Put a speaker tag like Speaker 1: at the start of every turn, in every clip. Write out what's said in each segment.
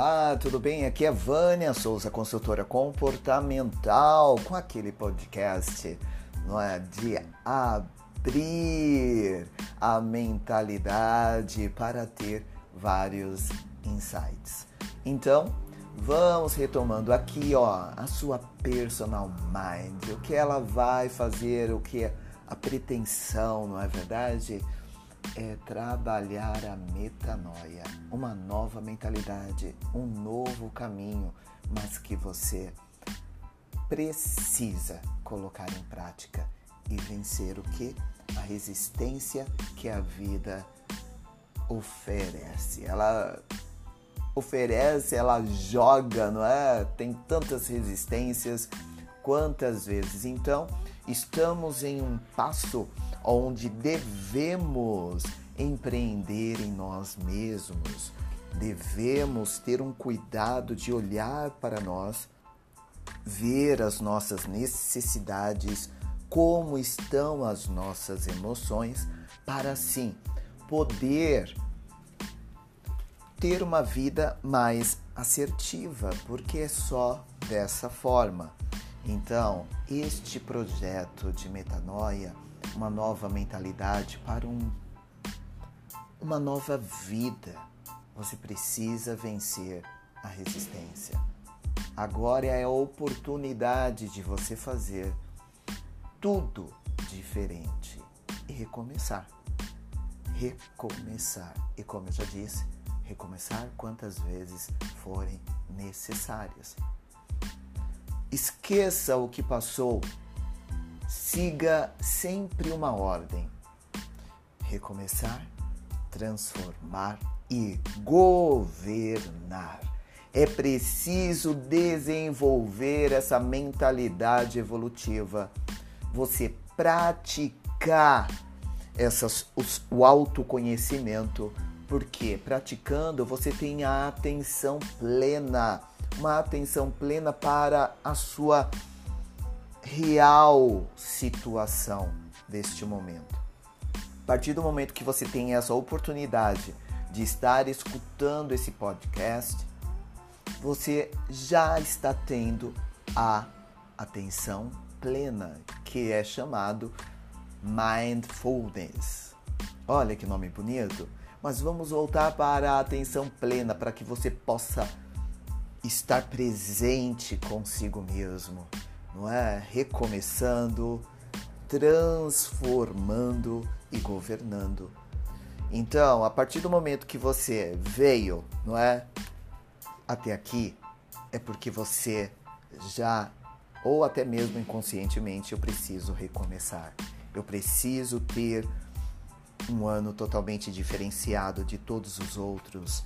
Speaker 1: Olá, tudo bem? Aqui é Vânia Souza, consultora comportamental, com aquele podcast, não é? De abrir a mentalidade para ter vários insights. Então, vamos retomando aqui, ó, a sua personal mind, o que ela vai fazer, o que é a pretensão, não é verdade? É trabalhar a metanoia, uma nova mentalidade, um novo caminho, mas que você precisa colocar em prática e vencer o que? A resistência que a vida oferece. Ela oferece, ela joga, não é? Tem tantas resistências quantas vezes. Então, estamos em um passo onde devemos empreender em nós mesmos, devemos ter um cuidado de olhar para nós, ver as nossas necessidades, como estão as nossas emoções, para assim poder ter uma vida mais assertiva, porque é só dessa forma. Então, este projeto de metanoia uma nova mentalidade, para um, uma nova vida. Você precisa vencer a resistência. Agora é a oportunidade de você fazer tudo diferente e recomeçar. Recomeçar. E como eu já disse, recomeçar quantas vezes forem necessárias. Esqueça o que passou Siga sempre uma ordem: recomeçar, transformar e governar. É preciso desenvolver essa mentalidade evolutiva. Você praticar essas, os, o autoconhecimento, porque praticando você tem a atenção plena, uma atenção plena para a sua real situação deste momento. A partir do momento que você tem essa oportunidade de estar escutando esse podcast, você já está tendo a atenção plena, que é chamado mindfulness. Olha que nome bonito. Mas vamos voltar para a atenção plena para que você possa estar presente consigo mesmo não é? Recomeçando, transformando e governando. Então, a partir do momento que você veio, não é? Até aqui, é porque você já, ou até mesmo inconscientemente, eu preciso recomeçar. Eu preciso ter um ano totalmente diferenciado de todos os outros.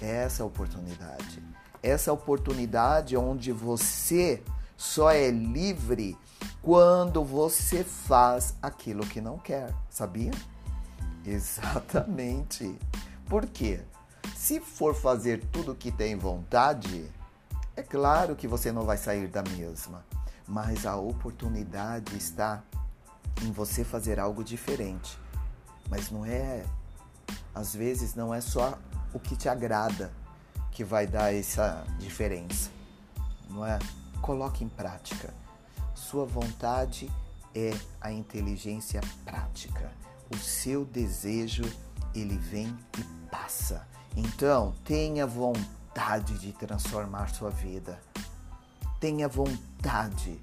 Speaker 1: Essa é oportunidade. Essa é oportunidade onde você só é livre quando você faz aquilo que não quer, sabia? Exatamente. Por quê? Se for fazer tudo que tem vontade, é claro que você não vai sair da mesma, mas a oportunidade está em você fazer algo diferente. Mas não é, às vezes não é só o que te agrada que vai dar essa diferença, não é? Coloque em prática. Sua vontade é a inteligência prática. O seu desejo, ele vem e passa. Então, tenha vontade de transformar sua vida. Tenha vontade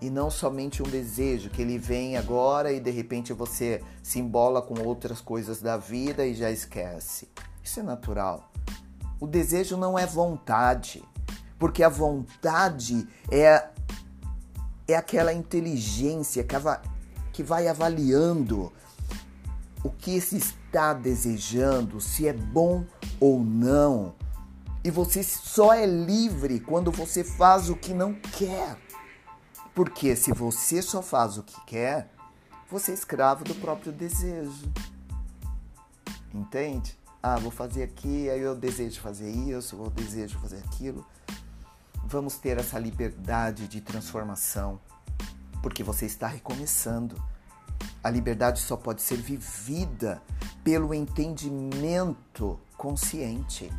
Speaker 1: e não somente um desejo que ele vem agora e de repente você se embola com outras coisas da vida e já esquece. Isso é natural. O desejo não é vontade porque a vontade é, é aquela inteligência que, vai avaliando o que se está desejando, se é bom ou não. E você só é livre quando você faz o que não quer. Porque se você só faz o que quer, você é escravo do próprio desejo. Entende? Ah, vou fazer aqui, aí eu desejo fazer isso, eu desejo fazer aquilo vamos ter essa liberdade de transformação, porque você está recomeçando. A liberdade só pode ser vivida pelo entendimento consciente.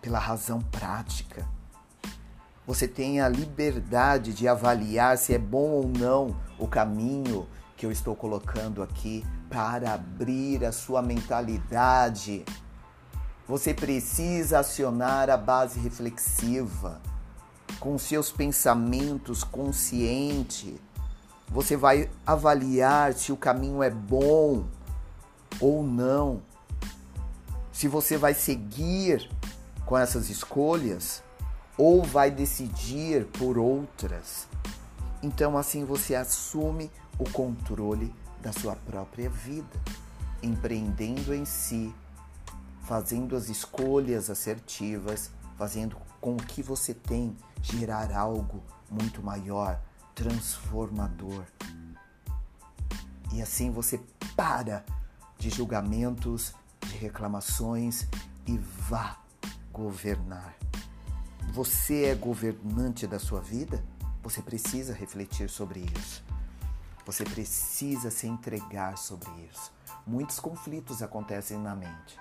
Speaker 1: pela razão prática. Você tem a liberdade de avaliar se é bom ou não o caminho que eu estou colocando aqui para abrir a sua mentalidade. Você precisa acionar a base reflexiva com seus pensamentos consciente. Você vai avaliar se o caminho é bom ou não. Se você vai seguir com essas escolhas ou vai decidir por outras. Então assim você assume o controle da sua própria vida, empreendendo em si, fazendo as escolhas assertivas, fazendo com o que você tem gerar algo muito maior, transformador. E assim você para de julgamentos, de reclamações e vá governar. Você é governante da sua vida? Você precisa refletir sobre isso. Você precisa se entregar sobre isso. Muitos conflitos acontecem na mente,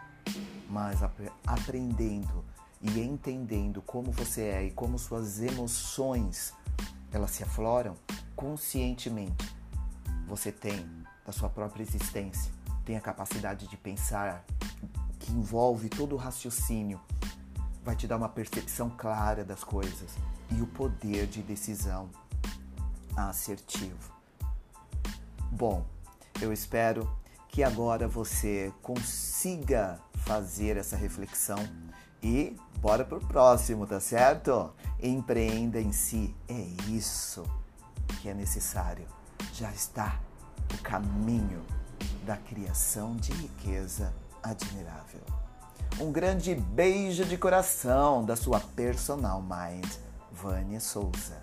Speaker 1: mas aprendendo e entendendo como você é e como suas emoções elas se afloram conscientemente, você tem da sua própria existência, tem a capacidade de pensar que envolve todo o raciocínio, vai te dar uma percepção clara das coisas e o poder de decisão assertivo. Bom, eu espero que agora você consiga fazer essa reflexão e bora pro próximo, tá certo? Empreenda em si, é isso que é necessário. Já está o caminho da criação de riqueza admirável. Um grande beijo de coração da sua personal mind, Vânia Souza.